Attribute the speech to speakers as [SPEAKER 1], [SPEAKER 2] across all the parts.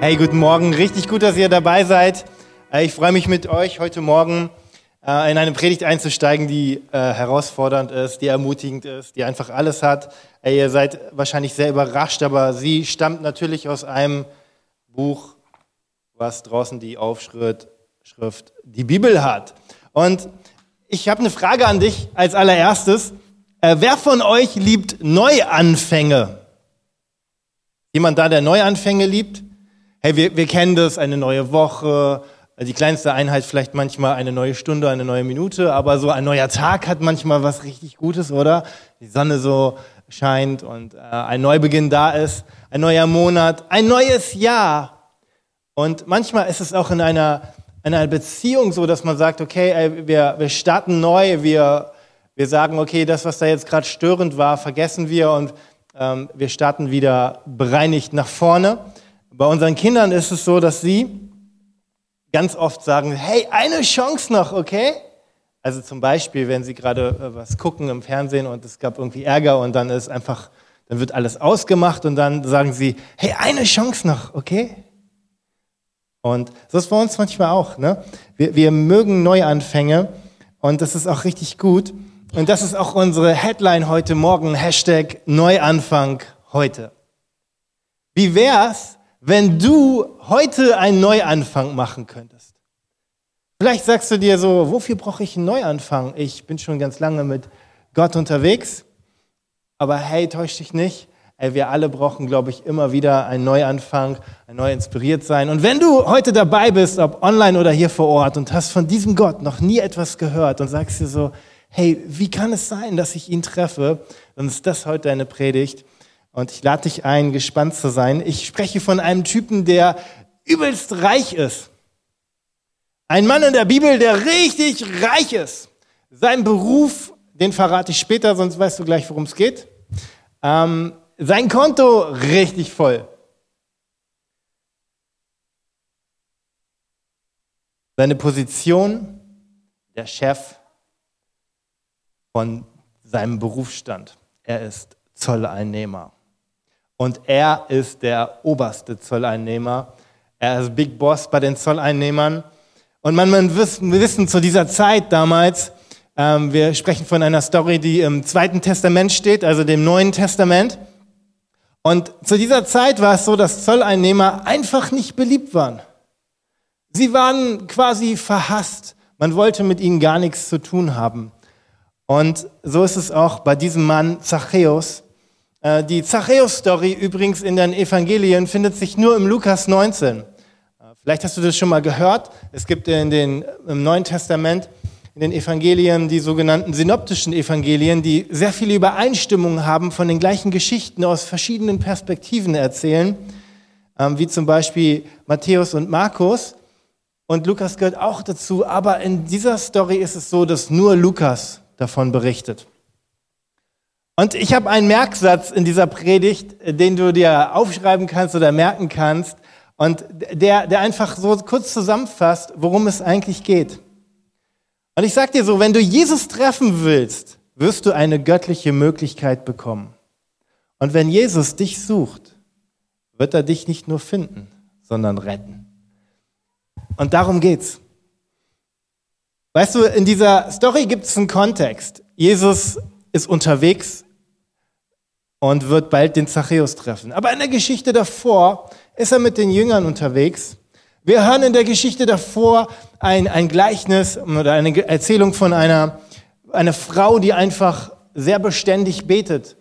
[SPEAKER 1] Hey, guten Morgen. Richtig gut, dass ihr dabei seid. Äh, Ich freue mich mit euch heute Morgen äh, in eine Predigt einzusteigen, die äh, herausfordernd ist, die ermutigend ist, die einfach alles hat. Ihr seid wahrscheinlich sehr überrascht, aber sie stammt natürlich aus einem Buch, was draußen die Aufschrift Schrift, die Bibel hat. Und ich habe eine Frage an dich als allererstes. Wer von euch liebt Neuanfänge? Jemand da, der Neuanfänge liebt? Hey, wir, wir kennen das, eine neue Woche, die kleinste Einheit vielleicht manchmal eine neue Stunde, eine neue Minute, aber so ein neuer Tag hat manchmal was richtig Gutes, oder? Die Sonne so scheint und äh, ein Neubeginn da ist, ein neuer Monat, ein neues Jahr. Und manchmal ist es auch in einer, in einer Beziehung so, dass man sagt, okay, ey, wir, wir starten neu, wir, wir sagen, okay, das, was da jetzt gerade störend war, vergessen wir und ähm, wir starten wieder bereinigt nach vorne. Bei unseren Kindern ist es so, dass sie ganz oft sagen, hey, eine Chance noch, okay? Also zum Beispiel, wenn sie gerade äh, was gucken im Fernsehen und es gab irgendwie Ärger und dann ist einfach, dann wird alles ausgemacht und dann sagen sie, hey, eine Chance noch, okay? Und so ist bei uns manchmal auch, ne? Wir, wir mögen Neuanfänge und das ist auch richtig gut. Und das ist auch unsere Headline heute Morgen, Hashtag Neuanfang heute. Wie wär's, wenn du heute einen Neuanfang machen könntest? Vielleicht sagst du dir so, wofür brauche ich einen Neuanfang? Ich bin schon ganz lange mit Gott unterwegs, aber hey, täusch dich nicht. Ey, wir alle brauchen, glaube ich, immer wieder einen Neuanfang, ein neu inspiriert sein. Und wenn du heute dabei bist, ob online oder hier vor Ort, und hast von diesem Gott noch nie etwas gehört und sagst dir so, hey, wie kann es sein, dass ich ihn treffe? Dann ist das heute deine Predigt. Und ich lade dich ein, gespannt zu sein. Ich spreche von einem Typen, der übelst reich ist. Ein Mann in der Bibel, der richtig reich ist. Sein Beruf, den verrate ich später, sonst weißt du gleich, worum es geht. Ähm, sein Konto richtig voll. Seine Position, der Chef von seinem Berufsstand. Er ist Zolleinnehmer. Und er ist der oberste Zolleinnehmer. Er ist Big Boss bei den Zolleinnehmern. Und man, man wissen, wir wissen zu dieser Zeit damals, ähm, wir sprechen von einer Story, die im Zweiten Testament steht, also dem Neuen Testament. Und zu dieser Zeit war es so, dass Zolleinnehmer einfach nicht beliebt waren. Sie waren quasi verhasst. Man wollte mit ihnen gar nichts zu tun haben. Und so ist es auch bei diesem Mann Zachäus. Äh, die Zachäus-Story übrigens in den Evangelien findet sich nur im Lukas 19. Äh, vielleicht hast du das schon mal gehört. Es gibt in den, im Neuen Testament, in den Evangelien, die sogenannten synoptischen Evangelien, die sehr viele Übereinstimmungen haben, von den gleichen Geschichten aus verschiedenen Perspektiven erzählen, ähm, wie zum Beispiel Matthäus und Markus. Und Lukas gehört auch dazu, aber in dieser Story ist es so, dass nur Lukas davon berichtet. Und ich habe einen Merksatz in dieser Predigt, den du dir aufschreiben kannst oder merken kannst und der, der einfach so kurz zusammenfasst, worum es eigentlich geht. Und ich sage dir so, wenn du Jesus treffen willst, wirst du eine göttliche Möglichkeit bekommen. Und wenn Jesus dich sucht, wird er dich nicht nur finden, sondern retten. Und darum geht's. Weißt du, in dieser Story gibt es einen Kontext. Jesus ist unterwegs und wird bald den Zachäus treffen. Aber in der Geschichte davor ist er mit den Jüngern unterwegs. Wir hören in der Geschichte davor ein, ein Gleichnis oder eine Erzählung von einer, einer Frau, die einfach sehr beständig betet.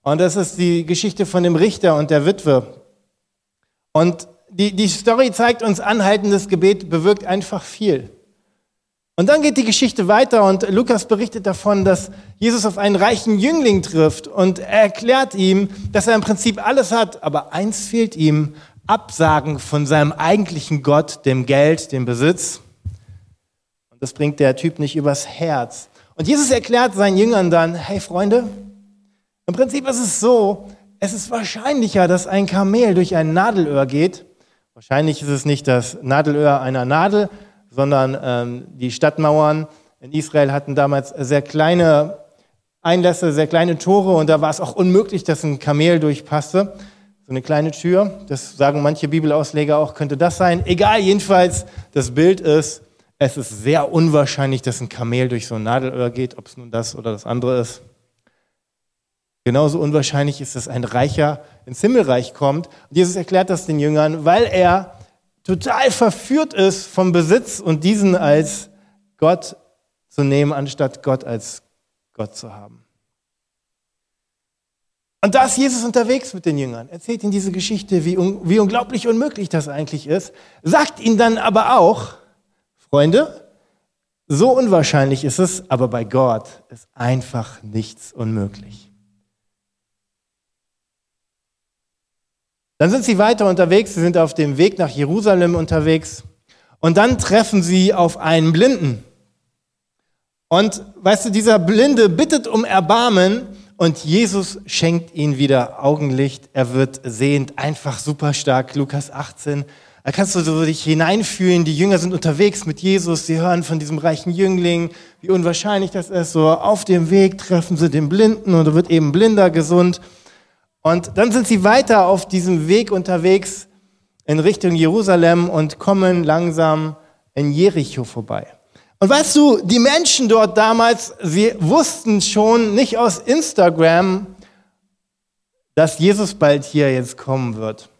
[SPEAKER 1] Und das ist die Geschichte von dem Richter und der Witwe. Und die, die Story zeigt uns, anhaltendes Gebet bewirkt einfach viel. Und dann geht die Geschichte weiter und Lukas berichtet davon, dass Jesus auf einen reichen Jüngling trifft und er erklärt ihm, dass er im Prinzip alles hat, aber eins fehlt ihm, Absagen von seinem eigentlichen Gott, dem Geld, dem Besitz. Und das bringt der Typ nicht übers Herz. Und Jesus erklärt seinen Jüngern dann, hey Freunde, im Prinzip ist es so, es ist wahrscheinlicher, dass ein Kamel durch ein Nadelöhr geht. Wahrscheinlich ist es nicht das Nadelöhr einer Nadel, sondern ähm, die Stadtmauern in Israel hatten damals sehr kleine Einlässe, sehr kleine Tore und da war es auch unmöglich, dass ein Kamel durchpasste, so eine kleine Tür. Das sagen manche Bibelausleger auch, könnte das sein. Egal, jedenfalls, das Bild ist, es ist sehr unwahrscheinlich, dass ein Kamel durch so ein Nadelöhr geht, ob es nun das oder das andere ist. Genauso unwahrscheinlich ist, dass ein Reicher ins Himmelreich kommt. Und Jesus erklärt das den Jüngern, weil er total verführt ist vom Besitz und diesen als Gott zu nehmen, anstatt Gott als Gott zu haben. Und da ist Jesus unterwegs mit den Jüngern, erzählt ihnen diese Geschichte, wie, wie unglaublich unmöglich das eigentlich ist, sagt ihnen dann aber auch, Freunde, so unwahrscheinlich ist es, aber bei Gott ist einfach nichts unmöglich. Dann sind sie weiter unterwegs, sie sind auf dem Weg nach Jerusalem unterwegs und dann treffen sie auf einen Blinden. Und weißt du, dieser Blinde bittet um Erbarmen und Jesus schenkt ihn wieder Augenlicht. Er wird sehend, einfach super stark. Lukas 18. Da kannst du so dich hineinfühlen. Die Jünger sind unterwegs mit Jesus. Sie hören von diesem reichen Jüngling, wie unwahrscheinlich das ist. So auf dem Weg treffen sie den Blinden und er wird eben blinder gesund. Und dann sind sie weiter auf diesem Weg unterwegs in Richtung Jerusalem und kommen langsam in Jericho vorbei. Und weißt du, die Menschen dort damals, sie wussten schon nicht aus Instagram, dass Jesus bald hier jetzt kommen wird.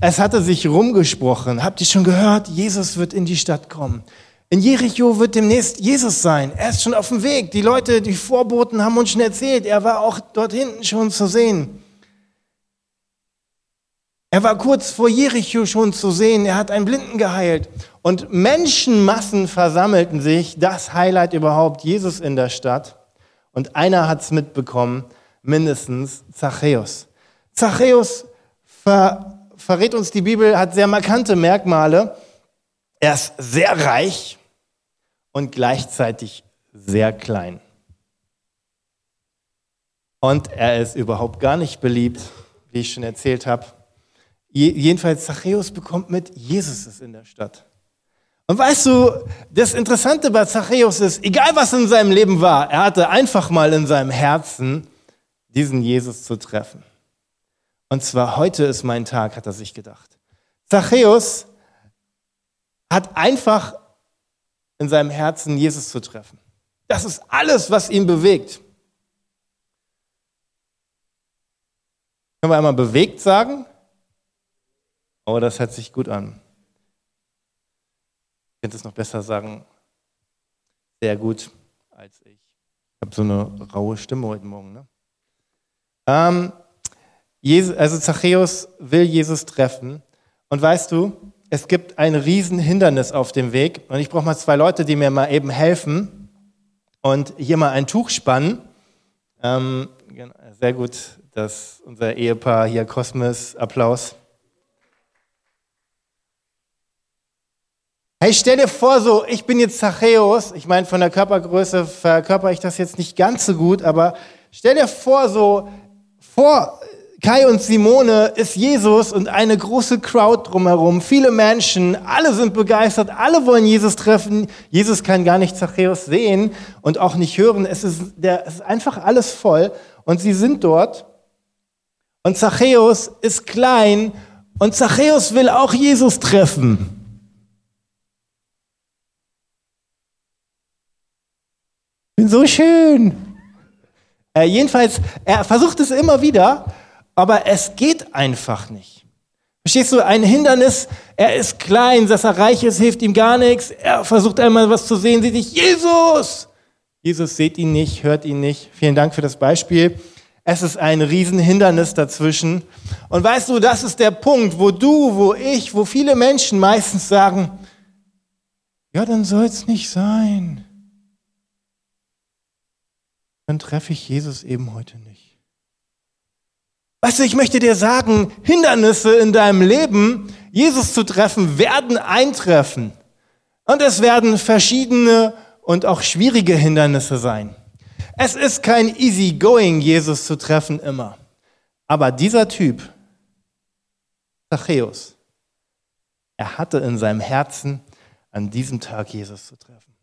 [SPEAKER 1] Es hatte sich rumgesprochen. Habt ihr schon gehört? Jesus wird in die Stadt kommen. In Jericho wird demnächst Jesus sein. Er ist schon auf dem Weg. Die Leute, die Vorboten haben uns schon erzählt. Er war auch dort hinten schon zu sehen. Er war kurz vor Jericho schon zu sehen, er hat einen Blinden geheilt. Und Menschenmassen versammelten sich, das Highlight überhaupt, Jesus in der Stadt. Und einer hat es mitbekommen, mindestens Zachäus. Zachäus ver, verrät uns die Bibel, hat sehr markante Merkmale. Er ist sehr reich und gleichzeitig sehr klein. Und er ist überhaupt gar nicht beliebt, wie ich schon erzählt habe. Jedenfalls Zachäus bekommt mit, Jesus ist in der Stadt. Und weißt du, das Interessante bei Zachäus ist, egal was in seinem Leben war, er hatte einfach mal in seinem Herzen, diesen Jesus zu treffen. Und zwar heute ist mein Tag, hat er sich gedacht. Zachäus hat einfach in seinem Herzen Jesus zu treffen. Das ist alles, was ihn bewegt. Können wir einmal bewegt sagen? Oh, das hört sich gut an. Ich könnte es noch besser sagen. Sehr gut als ich. Ich habe so eine raue Stimme heute Morgen. Ne? Ähm, Jesus, also Zachäus will Jesus treffen. Und weißt du, es gibt ein Riesenhindernis auf dem Weg. Und ich brauche mal zwei Leute, die mir mal eben helfen und hier mal ein Tuch spannen. Ähm, sehr gut, dass unser Ehepaar hier Kosmos, Applaus. Hey, stell dir vor, so, ich bin jetzt Zachäus. Ich meine, von der Körpergröße verkörper ich das jetzt nicht ganz so gut, aber stell dir vor, so, vor Kai und Simone ist Jesus und eine große Crowd drumherum, viele Menschen, alle sind begeistert, alle wollen Jesus treffen. Jesus kann gar nicht Zachäus sehen und auch nicht hören. Es ist, der, es ist einfach alles voll und sie sind dort. Und Zachäus ist klein und Zachäus will auch Jesus treffen. Bin so schön. Äh, jedenfalls, er versucht es immer wieder, aber es geht einfach nicht. Verstehst du, ein Hindernis, er ist klein, dass er reich ist, hilft ihm gar nichts. Er versucht einmal was zu sehen, sieht sich, Jesus! Jesus sieht ihn nicht, hört ihn nicht. Vielen Dank für das Beispiel. Es ist ein Riesenhindernis dazwischen. Und weißt du, das ist der Punkt, wo du, wo ich, wo viele Menschen meistens sagen, ja, dann soll es nicht sein dann treffe ich Jesus eben heute nicht. Weißt du, ich möchte dir sagen, Hindernisse in deinem Leben, Jesus zu treffen, werden eintreffen. Und es werden verschiedene und auch schwierige Hindernisse sein. Es ist kein easy going, Jesus zu treffen immer. Aber dieser Typ, Zachäus, er hatte in seinem Herzen, an diesem Tag Jesus zu treffen.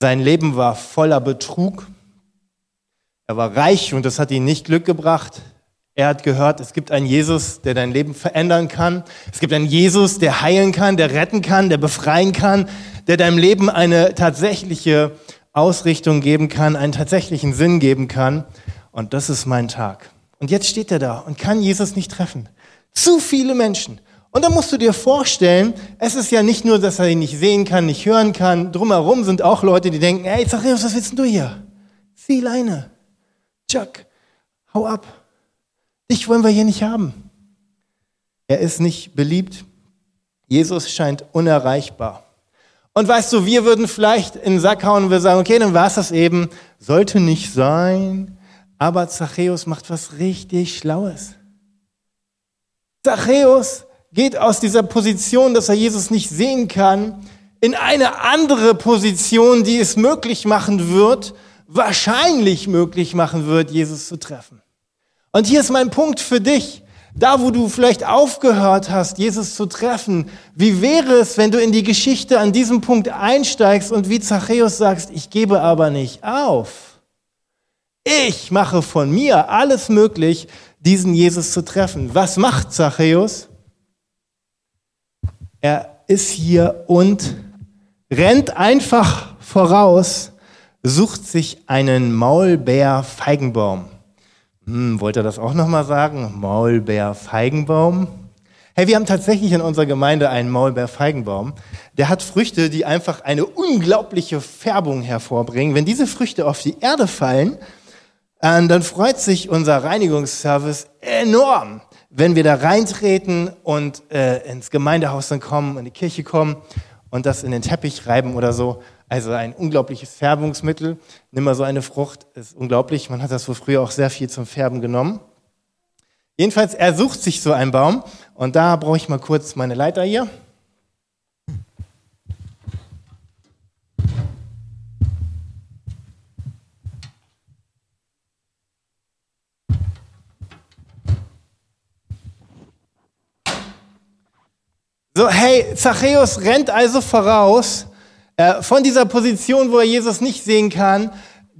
[SPEAKER 1] Sein Leben war voller Betrug, er war reich und das hat ihn nicht Glück gebracht. Er hat gehört, es gibt einen Jesus, der dein Leben verändern kann. Es gibt einen Jesus, der heilen kann, der retten kann, der befreien kann, der deinem Leben eine tatsächliche Ausrichtung geben kann, einen tatsächlichen Sinn geben kann. Und das ist mein Tag. Und jetzt steht er da und kann Jesus nicht treffen. Zu viele Menschen. Und dann musst du dir vorstellen, es ist ja nicht nur, dass er ihn nicht sehen kann, nicht hören kann. Drumherum sind auch Leute, die denken, ey, Zachäus, was willst du hier? Zieh Leine. Chuck, hau ab. Dich wollen wir hier nicht haben. Er ist nicht beliebt. Jesus scheint unerreichbar. Und weißt du, wir würden vielleicht in den Sack hauen und wir sagen, okay, dann war es das eben. Sollte nicht sein. Aber Zachäus macht was richtig Schlaues. Zachäus geht aus dieser Position, dass er Jesus nicht sehen kann, in eine andere Position, die es möglich machen wird, wahrscheinlich möglich machen wird, Jesus zu treffen. Und hier ist mein Punkt für dich. Da, wo du vielleicht aufgehört hast, Jesus zu treffen, wie wäre es, wenn du in die Geschichte an diesem Punkt einsteigst und wie Zachäus sagst, ich gebe aber nicht auf. Ich mache von mir alles möglich, diesen Jesus zu treffen. Was macht Zachäus? Er ist hier und rennt einfach voraus, sucht sich einen Maulbeer-Feigenbaum. Hm, wollt ihr das auch nochmal sagen? Maulbeer-Feigenbaum. Hey, wir haben tatsächlich in unserer Gemeinde einen Maulbeer-Feigenbaum. Der hat Früchte, die einfach eine unglaubliche Färbung hervorbringen. Wenn diese Früchte auf die Erde fallen, äh, dann freut sich unser Reinigungsservice enorm, wenn wir da reintreten und äh, ins Gemeindehaus dann kommen, in die Kirche kommen und das in den Teppich reiben oder so. Also ein unglaubliches Färbungsmittel. Nimm mal so eine Frucht, ist unglaublich. Man hat das wohl früher auch sehr viel zum Färben genommen. Jedenfalls, er sucht sich so einen Baum und da brauche ich mal kurz meine Leiter hier. So, hey, Zachäus rennt also voraus von dieser Position, wo er Jesus nicht sehen kann,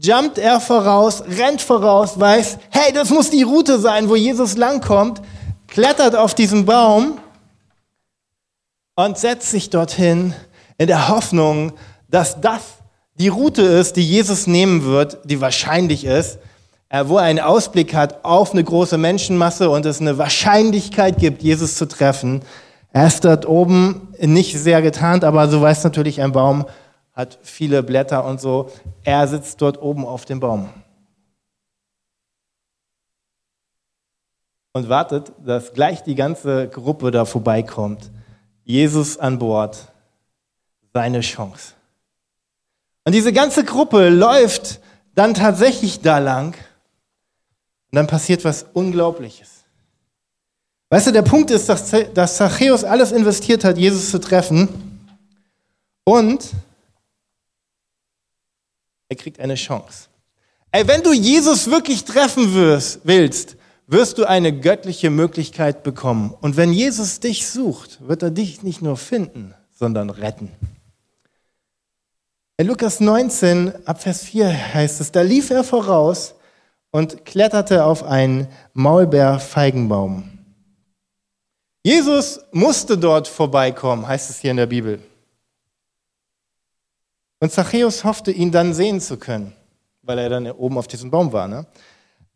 [SPEAKER 1] jumpt er voraus, rennt voraus, weiß, hey, das muss die Route sein, wo Jesus langkommt, klettert auf diesen Baum und setzt sich dorthin in der Hoffnung, dass das die Route ist, die Jesus nehmen wird, die wahrscheinlich ist, äh, wo er einen Ausblick hat auf eine große Menschenmasse und es eine Wahrscheinlichkeit gibt, Jesus zu treffen. Er ist dort oben nicht sehr getarnt, aber so weiß natürlich ein Baum, hat viele Blätter und so. Er sitzt dort oben auf dem Baum. Und wartet, dass gleich die ganze Gruppe da vorbeikommt. Jesus an Bord. Seine Chance. Und diese ganze Gruppe läuft dann tatsächlich da lang. Und dann passiert was Unglaubliches. Weißt du, der Punkt ist, dass, dass Zachäus alles investiert hat, Jesus zu treffen. Und er kriegt eine Chance. Ey, wenn du Jesus wirklich treffen wirst, willst, wirst du eine göttliche Möglichkeit bekommen. Und wenn Jesus dich sucht, wird er dich nicht nur finden, sondern retten. In Lukas 19, ab Vers 4 heißt es, da lief er voraus und kletterte auf einen Maulbeerfeigenbaum. Jesus musste dort vorbeikommen, heißt es hier in der Bibel. Und Zachäus hoffte, ihn dann sehen zu können, weil er dann oben auf diesem Baum war. Ne?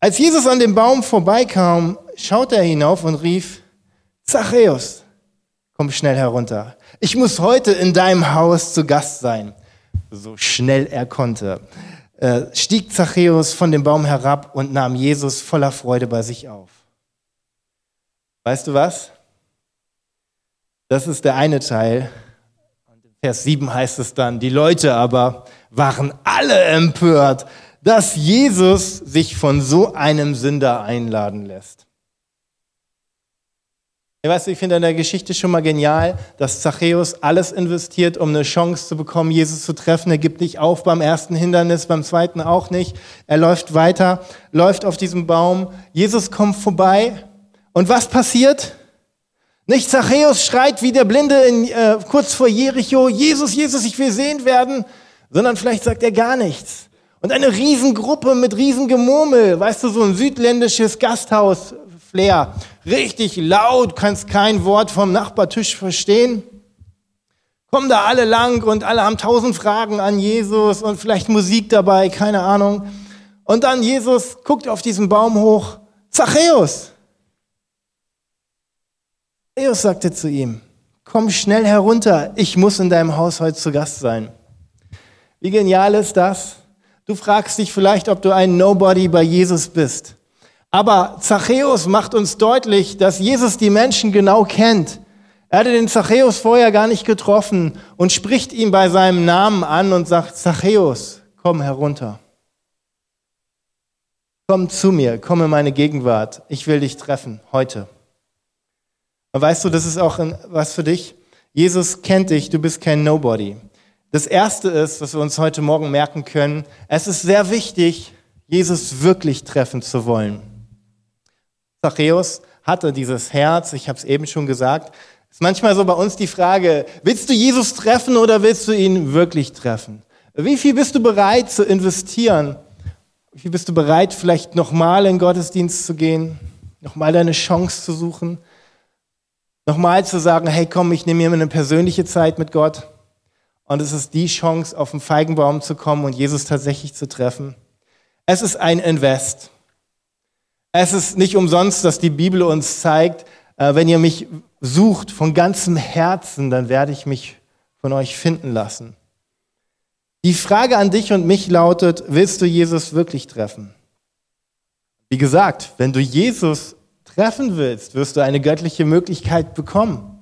[SPEAKER 1] Als Jesus an dem Baum vorbeikam, schaute er hinauf und rief, Zachäus, komm schnell herunter. Ich muss heute in deinem Haus zu Gast sein. So schnell er konnte, äh, stieg Zachäus von dem Baum herab und nahm Jesus voller Freude bei sich auf. Weißt du was? Das ist der eine Teil. Und in Vers 7 heißt es dann, die Leute aber waren alle empört, dass Jesus sich von so einem Sünder einladen lässt. Weiß, ich finde an der Geschichte schon mal genial, dass Zachäus alles investiert, um eine Chance zu bekommen, Jesus zu treffen. Er gibt nicht auf beim ersten Hindernis, beim zweiten auch nicht. Er läuft weiter, läuft auf diesem Baum. Jesus kommt vorbei. Und was passiert? Nicht Zachäus schreit wie der Blinde in, äh, kurz vor Jericho, Jesus, Jesus, ich will sehend werden, sondern vielleicht sagt er gar nichts. Und eine Riesengruppe mit Riesengemurmel, weißt du, so ein südländisches Gasthaus, Flair. Richtig laut, kannst kein Wort vom Nachbartisch verstehen. Kommen da alle lang und alle haben tausend Fragen an Jesus und vielleicht Musik dabei, keine Ahnung. Und dann Jesus guckt auf diesen Baum hoch. Zachäus! Zachäus sagte zu ihm, komm schnell herunter, ich muss in deinem Haus heute zu Gast sein. Wie genial ist das? Du fragst dich vielleicht, ob du ein Nobody bei Jesus bist. Aber Zachäus macht uns deutlich, dass Jesus die Menschen genau kennt. Er hatte den Zachäus vorher gar nicht getroffen und spricht ihn bei seinem Namen an und sagt, Zachäus, komm herunter. Komm zu mir, komm in meine Gegenwart. Ich will dich treffen, heute. Und weißt du, das ist auch was für dich. Jesus kennt dich, du bist kein Nobody. Das erste ist, was wir uns heute Morgen merken können, es ist sehr wichtig, Jesus wirklich treffen zu wollen. Zachäus hatte dieses Herz, ich habe es eben schon gesagt. Es ist manchmal so bei uns die Frage, willst du Jesus treffen oder willst du ihn wirklich treffen? Wie viel bist du bereit zu investieren? Wie viel bist du bereit, vielleicht nochmal in Gottesdienst zu gehen, nochmal deine Chance zu suchen? Nochmal zu sagen, hey komm, ich nehme mir eine persönliche Zeit mit Gott. Und es ist die Chance, auf den Feigenbaum zu kommen und Jesus tatsächlich zu treffen. Es ist ein Invest. Es ist nicht umsonst, dass die Bibel uns zeigt, äh, wenn ihr mich sucht von ganzem Herzen, dann werde ich mich von euch finden lassen. Die Frage an dich und mich lautet, willst du Jesus wirklich treffen? Wie gesagt, wenn du Jesus treffen willst, wirst du eine göttliche Möglichkeit bekommen.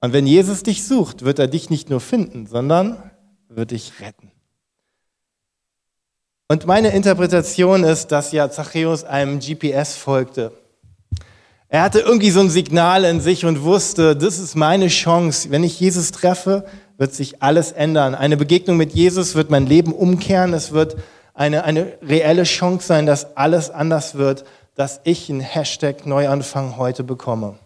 [SPEAKER 1] Und wenn Jesus dich sucht, wird er dich nicht nur finden, sondern wird dich retten. Und meine Interpretation ist, dass ja Zachäus einem GPS folgte. Er hatte irgendwie so ein Signal in sich und wusste, das ist meine Chance. Wenn ich Jesus treffe, wird sich alles ändern. Eine Begegnung mit Jesus wird mein Leben umkehren. Es wird eine, eine reelle Chance sein, dass alles anders wird dass ich einen Hashtag Neuanfang heute bekomme.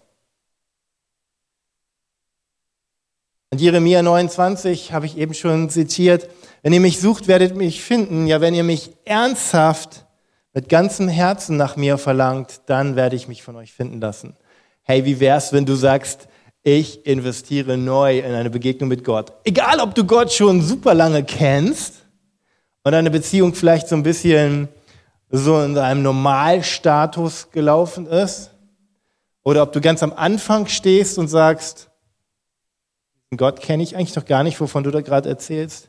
[SPEAKER 1] Und Jeremia 29 habe ich eben schon zitiert. Wenn ihr mich sucht, werdet mich finden. Ja, wenn ihr mich ernsthaft mit ganzem Herzen nach mir verlangt, dann werde ich mich von euch finden lassen. Hey, wie wär's, wenn du sagst, ich investiere neu in eine Begegnung mit Gott? Egal, ob du Gott schon super lange kennst und deine Beziehung vielleicht so ein bisschen so in einem Normalstatus gelaufen ist. Oder ob du ganz am Anfang stehst und sagst, Gott kenne ich eigentlich noch gar nicht, wovon du da gerade erzählst.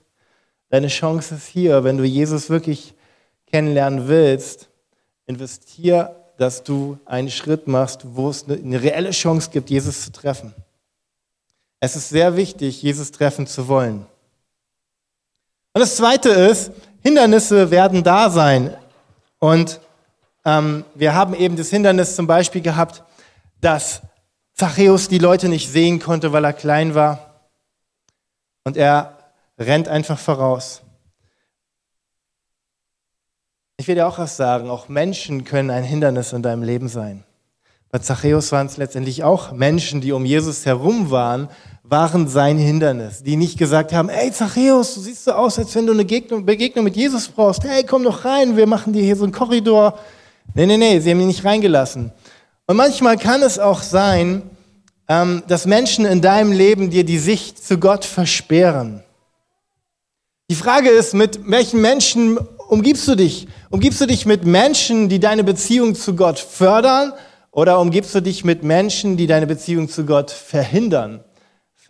[SPEAKER 1] Deine Chance ist hier, wenn du Jesus wirklich kennenlernen willst, investier, dass du einen Schritt machst, wo es eine reelle Chance gibt, Jesus zu treffen. Es ist sehr wichtig, Jesus treffen zu wollen. Und das Zweite ist, Hindernisse werden da sein. Und ähm, wir haben eben das Hindernis zum Beispiel gehabt, dass Zachäus die Leute nicht sehen konnte, weil er klein war. Und er rennt einfach voraus. Ich will dir auch was sagen, auch Menschen können ein Hindernis in deinem Leben sein. Bei Zachäus waren es letztendlich auch Menschen, die um Jesus herum waren, waren sein Hindernis. Die nicht gesagt haben, ey Zachäus, du siehst so aus, als wenn du eine Begegnung mit Jesus brauchst. Hey, komm doch rein, wir machen dir hier so einen Korridor. Nee, nee, nee, sie haben ihn nicht reingelassen. Und manchmal kann es auch sein, ähm, dass Menschen in deinem Leben dir die Sicht zu Gott versperren. Die Frage ist, mit welchen Menschen umgibst du dich? Umgibst du dich mit Menschen, die deine Beziehung zu Gott fördern? Oder umgibst du dich mit Menschen, die deine Beziehung zu Gott verhindern,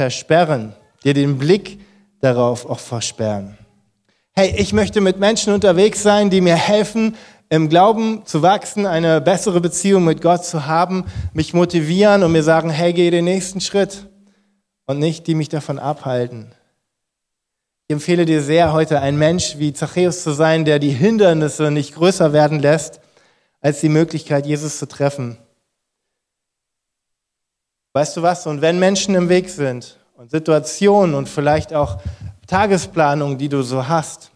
[SPEAKER 1] versperren, dir den Blick darauf auch versperren? Hey, ich möchte mit Menschen unterwegs sein, die mir helfen, im Glauben zu wachsen, eine bessere Beziehung mit Gott zu haben, mich motivieren und mir sagen, hey, geh den nächsten Schritt und nicht, die mich davon abhalten. Ich empfehle dir sehr, heute ein Mensch wie Zachäus zu sein, der die Hindernisse nicht größer werden lässt, als die Möglichkeit, Jesus zu treffen. Weißt du was? Und wenn Menschen im Weg sind und Situationen und vielleicht auch Tagesplanungen, die du so hast,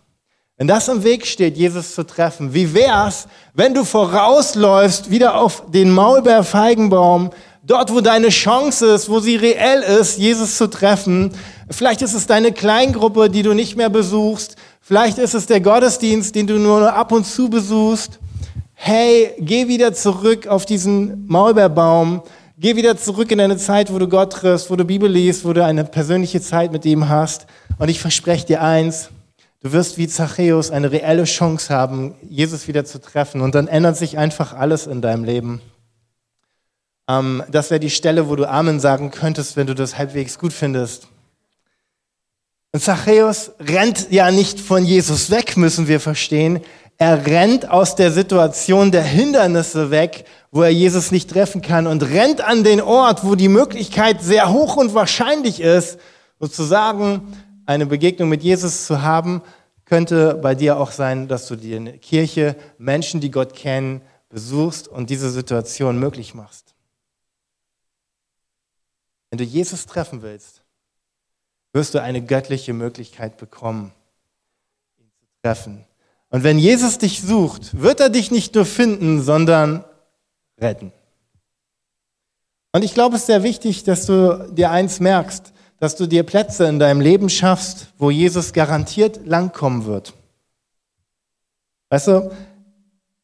[SPEAKER 1] wenn das im Weg steht, Jesus zu treffen, wie wär's, wenn du vorausläufst wieder auf den Maulbeerfeigenbaum, dort, wo deine Chance ist, wo sie reell ist, Jesus zu treffen. Vielleicht ist es deine Kleingruppe, die du nicht mehr besuchst. Vielleicht ist es der Gottesdienst, den du nur ab und zu besuchst. hey, geh wieder zurück auf diesen Maulbeerbaum, geh wieder zurück in eine Zeit, wo du Gott triffst, wo du Bibel liest, wo du eine persönliche Zeit mit ihm hast. Und ich verspreche dir eins, du wirst wie Zachäus eine reelle Chance haben, Jesus wieder zu treffen. Und dann ändert sich einfach alles in deinem Leben. Ähm, das wäre die Stelle, wo du Amen sagen könntest, wenn du das halbwegs gut findest. Und Zachäus rennt ja nicht von Jesus weg, müssen wir verstehen. Er rennt aus der Situation der Hindernisse weg, wo er Jesus nicht treffen kann und rennt an den Ort, wo die Möglichkeit sehr hoch und wahrscheinlich ist, sozusagen eine Begegnung mit Jesus zu haben, könnte bei dir auch sein, dass du die Kirche, Menschen, die Gott kennen, besuchst und diese Situation möglich machst. Wenn du Jesus treffen willst, wirst du eine göttliche Möglichkeit bekommen, ihn zu treffen. Und wenn Jesus dich sucht, wird er dich nicht nur finden, sondern retten. Und ich glaube, es ist sehr wichtig, dass du dir eins merkst, dass du dir Plätze in deinem Leben schaffst, wo Jesus garantiert langkommen wird. Weißt du,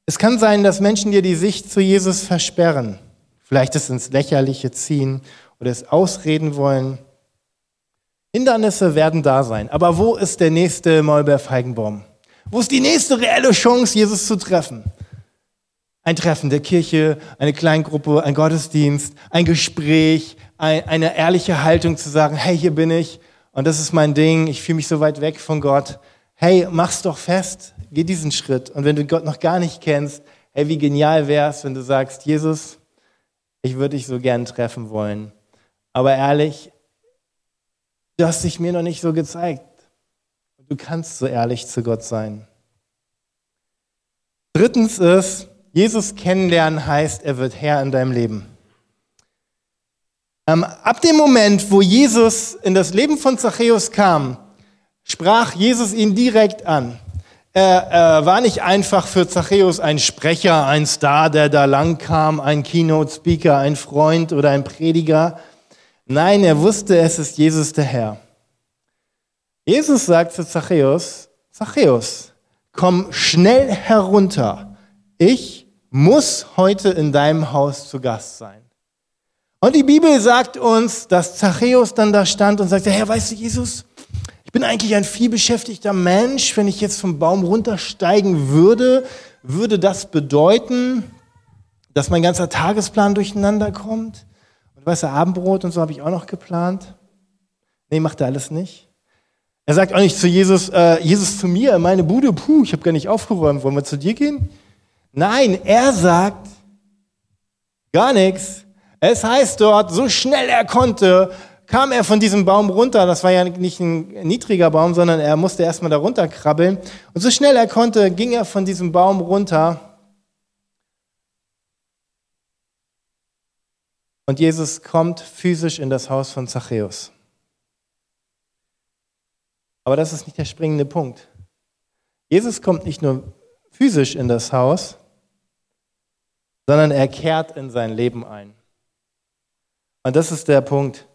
[SPEAKER 1] es kann sein, dass Menschen dir die Sicht zu Jesus versperren, vielleicht es ins Lächerliche ziehen oder es ausreden wollen. Hindernisse werden da sein. Aber wo ist der nächste Maulbeerfeigenbaum? Wo ist die nächste reelle Chance, Jesus zu treffen? Ein Treffen der Kirche, eine Kleingruppe, ein Gottesdienst, ein Gespräch, eine ehrliche Haltung zu sagen, hey, hier bin ich und das ist mein Ding, ich fühle mich so weit weg von Gott. Hey, mach's doch fest, geh diesen Schritt. Und wenn du Gott noch gar nicht kennst, hey, wie genial wär's, wenn du sagst, Jesus, ich würde dich so gern treffen wollen. Aber ehrlich, du hast dich mir noch nicht so gezeigt. Du kannst so ehrlich zu Gott sein. Drittens ist, Jesus kennenlernen heißt, er wird Herr in deinem Leben. Ähm, ab dem Moment, wo Jesus in das Leben von Zachäus kam, sprach Jesus ihn direkt an. Er, er war nicht einfach für Zachäus ein Sprecher, ein Star, der da lang kam, ein Keynote-Speaker, ein Freund oder ein Prediger. Nein, er wusste, es ist Jesus der Herr. Jesus sagt zu Zachäus, Zachäus, komm schnell herunter. Ich muss heute in deinem Haus zu Gast sein. Und die Bibel sagt uns, dass Zachäus dann da stand und sagte, Herr, weißt du, Jesus, ich bin eigentlich ein vielbeschäftigter Mensch. Wenn ich jetzt vom Baum runtersteigen würde, würde das bedeuten, dass mein ganzer Tagesplan durcheinander kommt. Und weißt du, Abendbrot und so habe ich auch noch geplant. Nee, macht er alles nicht. Er sagt auch nicht zu Jesus, äh, Jesus zu mir, meine Bude, puh, ich habe gar nicht aufgeräumt, wollen wir zu dir gehen? Nein, er sagt gar nichts. Es heißt dort, so schnell er konnte, kam er von diesem Baum runter. Das war ja nicht ein niedriger Baum, sondern er musste erstmal da runterkrabbeln. Und so schnell er konnte, ging er von diesem Baum runter. Und Jesus kommt physisch in das Haus von Zachäus. Aber das ist nicht der springende Punkt. Jesus kommt nicht nur physisch in das Haus, sondern er kehrt in sein Leben ein. Und das ist der Punkt.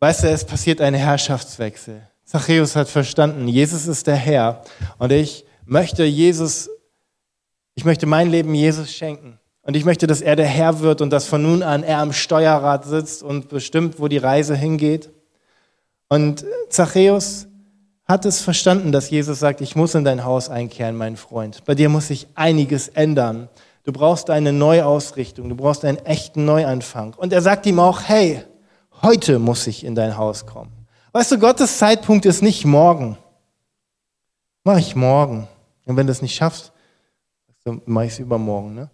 [SPEAKER 1] Weißt du, es passiert ein Herrschaftswechsel. Zachäus hat verstanden, Jesus ist der Herr. Und ich möchte Jesus, ich möchte mein Leben Jesus schenken. Und ich möchte, dass er der Herr wird und dass von nun an er am Steuerrad sitzt und bestimmt, wo die Reise hingeht. Und Zachäus hat es verstanden, dass Jesus sagt, ich muss in dein Haus einkehren, mein Freund. Bei dir muss sich einiges ändern. Du brauchst eine Neuausrichtung, du brauchst einen echten Neuanfang. Und er sagt ihm auch, hey, heute muss ich in dein Haus kommen. Weißt du, Gottes Zeitpunkt ist nicht morgen. Mach ich morgen. Und wenn du es nicht schaffst, dann mache ich es übermorgen. Ne?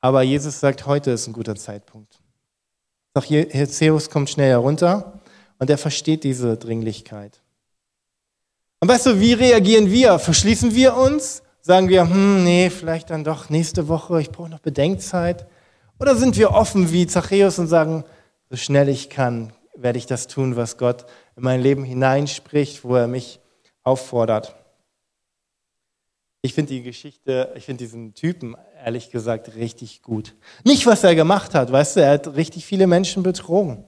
[SPEAKER 1] Aber Jesus sagt, heute ist ein guter Zeitpunkt. Doch Zeus kommt schnell herunter und er versteht diese Dringlichkeit. Und weißt du, wie reagieren wir? Verschließen wir uns? Sagen wir, hm, nee, vielleicht dann doch nächste Woche, ich brauche noch Bedenkzeit? Oder sind wir offen wie Zachäus und sagen, so schnell ich kann, werde ich das tun, was Gott in mein Leben hineinspricht, wo er mich auffordert? Ich finde die Geschichte, ich finde diesen Typen ehrlich gesagt richtig gut. Nicht, was er gemacht hat, weißt du, er hat richtig viele Menschen betrogen.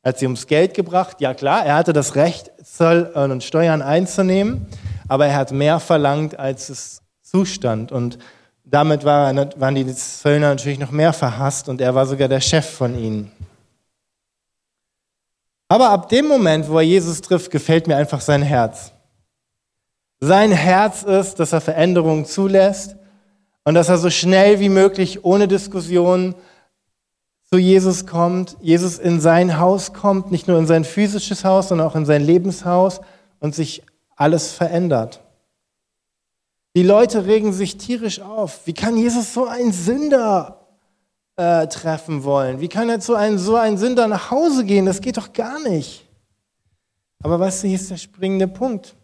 [SPEAKER 1] Er hat sie ums Geld gebracht, ja klar, er hatte das Recht, Zoll und Steuern einzunehmen, aber er hat mehr verlangt, als es Zustand. Und damit war, waren die Zöllner natürlich noch mehr verhasst und er war sogar der Chef von ihnen. Aber ab dem Moment, wo er Jesus trifft, gefällt mir einfach sein Herz. Sein Herz ist, dass er Veränderungen zulässt und dass er so schnell wie möglich, ohne Diskussion, zu Jesus kommt, Jesus in sein Haus kommt, nicht nur in sein physisches Haus, sondern auch in sein Lebenshaus und sich alles verändert. Die Leute regen sich tierisch auf. Wie kann Jesus so einen Sünder äh, treffen wollen? Wie kann er zu einem so einen Sünder nach Hause gehen? Das geht doch gar nicht. Aber du, hier ist der springende Punkt.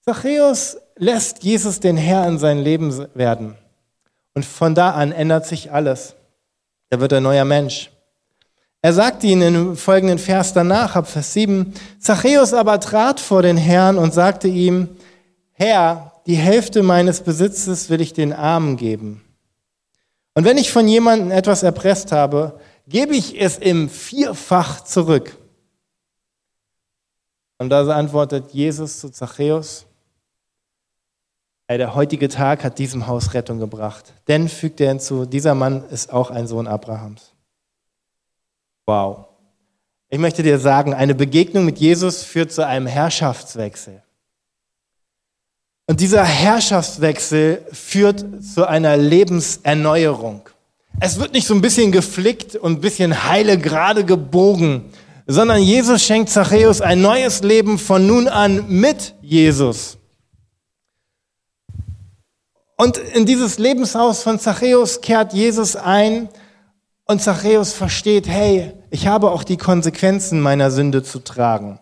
[SPEAKER 1] Zachäus lässt Jesus den Herr in sein Leben werden. Und von da an ändert sich alles. Er wird ein neuer Mensch. Er sagt ihnen im folgenden Vers danach, ab Vers 7, Zachäus aber trat vor den Herrn und sagte ihm, Herr, die Hälfte meines Besitzes will ich den Armen geben. Und wenn ich von jemandem etwas erpresst habe, gebe ich es im Vierfach zurück. Und da antwortet Jesus zu Zachäus, der heutige Tag hat diesem Haus Rettung gebracht. Denn, fügt er hinzu, dieser Mann ist auch ein Sohn Abrahams. Wow. Ich möchte dir sagen, eine Begegnung mit Jesus führt zu einem Herrschaftswechsel. Und dieser Herrschaftswechsel führt zu einer Lebenserneuerung. Es wird nicht so ein bisschen geflickt und ein bisschen heile gerade gebogen, sondern Jesus schenkt Zachäus ein neues Leben von nun an mit Jesus. Und in dieses Lebenshaus von Zachäus kehrt Jesus ein und Zachäus versteht, hey, ich habe auch die Konsequenzen meiner Sünde zu tragen.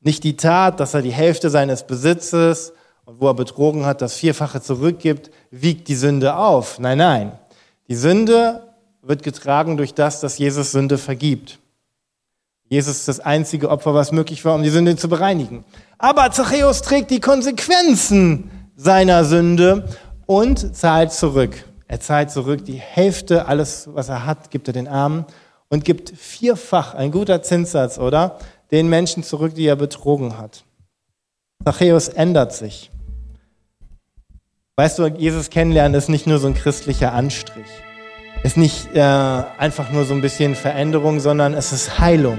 [SPEAKER 1] Nicht die Tat, dass er die Hälfte seines Besitzes und wo er betrogen hat, das Vierfache zurückgibt, wiegt die Sünde auf. Nein, nein. Die Sünde wird getragen durch das, dass Jesus Sünde vergibt. Jesus ist das einzige Opfer, was möglich war, um die Sünde zu bereinigen. Aber Zachäus trägt die Konsequenzen seiner Sünde und zahlt zurück. Er zahlt zurück die Hälfte, alles, was er hat, gibt er den Armen und gibt vierfach, ein guter Zinssatz, oder? Den Menschen zurück, die er betrogen hat. Zachäus ändert sich. Weißt du, Jesus kennenlernen ist nicht nur so ein christlicher Anstrich. Ist nicht äh, einfach nur so ein bisschen Veränderung, sondern es ist Heilung.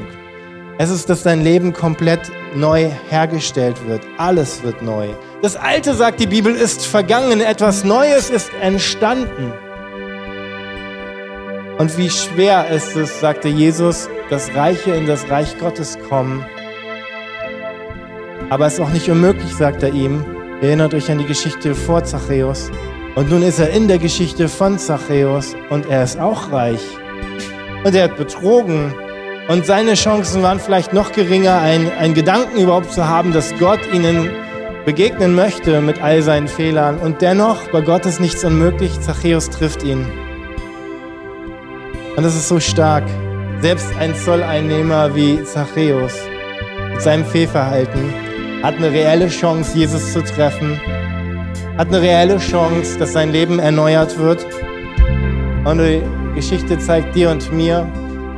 [SPEAKER 1] Es ist, dass dein Leben komplett neu hergestellt wird. Alles wird neu. Das Alte, sagt die Bibel, ist vergangen. Etwas Neues ist entstanden. Und wie schwer ist es, sagte Jesus, dass Reiche in das Reich Gottes kommen. Aber es ist auch nicht unmöglich, sagt er ihm. Erinnert euch an die Geschichte vor Zachäus. Und nun ist er in der Geschichte von Zachäus und er ist auch reich. Und er hat betrogen und seine Chancen waren vielleicht noch geringer, einen Gedanken überhaupt zu haben, dass Gott ihnen begegnen möchte mit all seinen Fehlern. Und dennoch, bei Gott ist nichts unmöglich. Zachäus trifft ihn. Und das ist so stark. Selbst ein Zolleinnehmer wie Zachäus mit seinem Fehlverhalten hat eine reelle Chance, Jesus zu treffen, hat eine reelle Chance, dass sein Leben erneuert wird. Und die Geschichte zeigt dir und mir,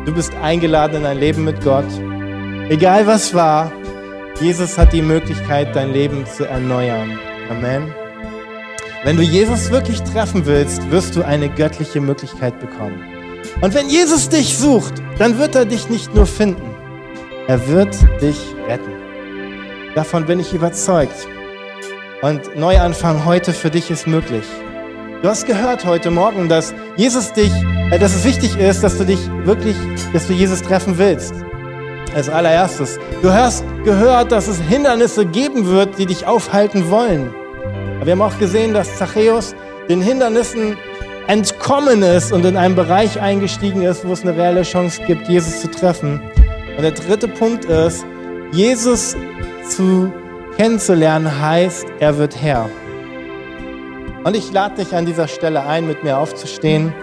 [SPEAKER 1] Du bist eingeladen in ein Leben mit Gott. Egal was war, Jesus hat die Möglichkeit, dein Leben zu erneuern. Amen. Wenn du Jesus wirklich treffen willst, wirst du eine göttliche Möglichkeit bekommen. Und wenn Jesus dich sucht, dann wird er dich nicht nur finden, er wird dich retten. Davon bin ich überzeugt. Und Neuanfang heute für dich ist möglich. Du hast gehört heute Morgen, dass Jesus dich, äh, dass es wichtig ist, dass du dich wirklich, dass du Jesus treffen willst. Als allererstes. Du hast gehört, dass es Hindernisse geben wird, die dich aufhalten wollen. Aber wir haben auch gesehen, dass Zachäus den Hindernissen entkommen ist und in einen Bereich eingestiegen ist, wo es eine reelle Chance gibt, Jesus zu treffen. Und der dritte Punkt ist, Jesus zu kennenzulernen heißt, er wird Herr. Und ich lade dich an dieser Stelle ein, mit mir aufzustehen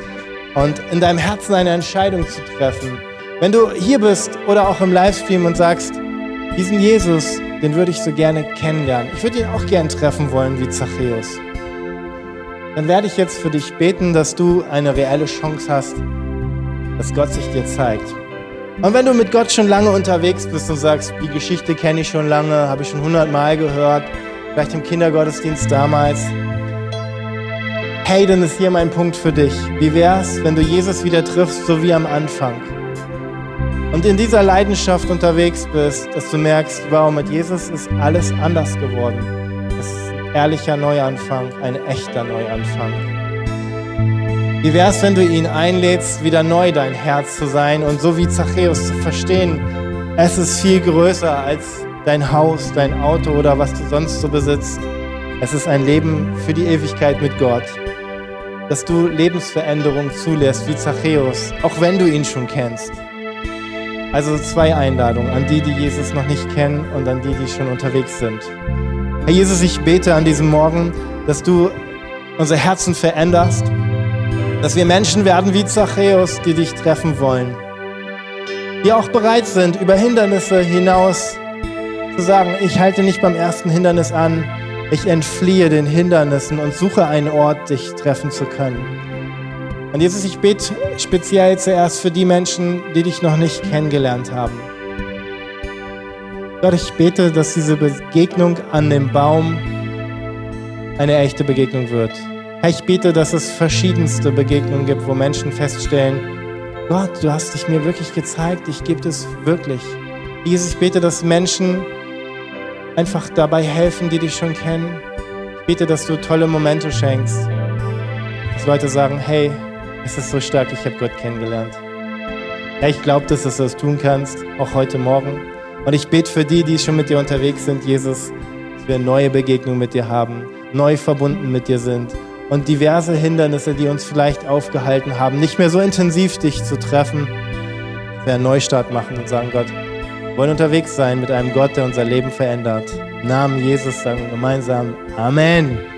[SPEAKER 1] und in deinem Herzen eine Entscheidung zu treffen. Wenn du hier bist oder auch im Livestream und sagst, diesen Jesus, den würde ich so gerne kennenlernen. Ich würde ihn auch gerne treffen wollen wie Zachäus. Dann werde ich jetzt für dich beten, dass du eine reelle Chance hast, dass Gott sich dir zeigt. Und wenn du mit Gott schon lange unterwegs bist und sagst, die Geschichte kenne ich schon lange, habe ich schon hundertmal gehört, vielleicht im Kindergottesdienst damals, hey, dann ist hier mein Punkt für dich. Wie wär's, wenn du Jesus wieder triffst, so wie am Anfang? Und in dieser Leidenschaft unterwegs bist, dass du merkst, wow, mit Jesus ist alles anders geworden. Es ist ein ehrlicher Neuanfang, ein echter Neuanfang. Wie wär's, wenn du ihn einlädst, wieder neu dein Herz zu sein und so wie Zachäus zu verstehen, es ist viel größer als dein Haus, dein Auto oder was du sonst so besitzt. Es ist ein Leben für die Ewigkeit mit Gott. Dass du Lebensveränderung zulässt wie Zachäus, auch wenn du ihn schon kennst. Also zwei Einladungen an die, die Jesus noch nicht kennen und an die, die schon unterwegs sind. Herr Jesus, ich bete an diesem Morgen, dass du unser Herzen veränderst, dass wir Menschen werden wie Zachäus, die dich treffen wollen, die auch bereit sind, über Hindernisse hinaus zu sagen, ich halte nicht beim ersten Hindernis an, ich entfliehe den Hindernissen und suche einen Ort, dich treffen zu können. Und Jesus, ich bete speziell zuerst für die Menschen, die dich noch nicht kennengelernt haben. Gott, ich bete, dass diese Begegnung an dem Baum eine echte Begegnung wird. Herr, ich bete, dass es verschiedenste Begegnungen gibt, wo Menschen feststellen, Gott, du hast dich mir wirklich gezeigt, ich gebe es wirklich. Jesus, ich bete, dass Menschen einfach dabei helfen, die dich schon kennen. Ich bete, dass du tolle Momente schenkst. Dass Leute sagen, hey, es ist so stark, ich habe Gott kennengelernt. Ja, ich glaube, dass du das tun kannst, auch heute Morgen. Und ich bete für die, die schon mit dir unterwegs sind, Jesus, dass wir neue Begegnungen mit dir haben, neu verbunden mit dir sind und diverse Hindernisse, die uns vielleicht aufgehalten haben, nicht mehr so intensiv dich zu treffen, wir einen Neustart machen und sagen, Gott, wir wollen unterwegs sein mit einem Gott, der unser Leben verändert. Im Namen Jesus sagen wir gemeinsam Amen.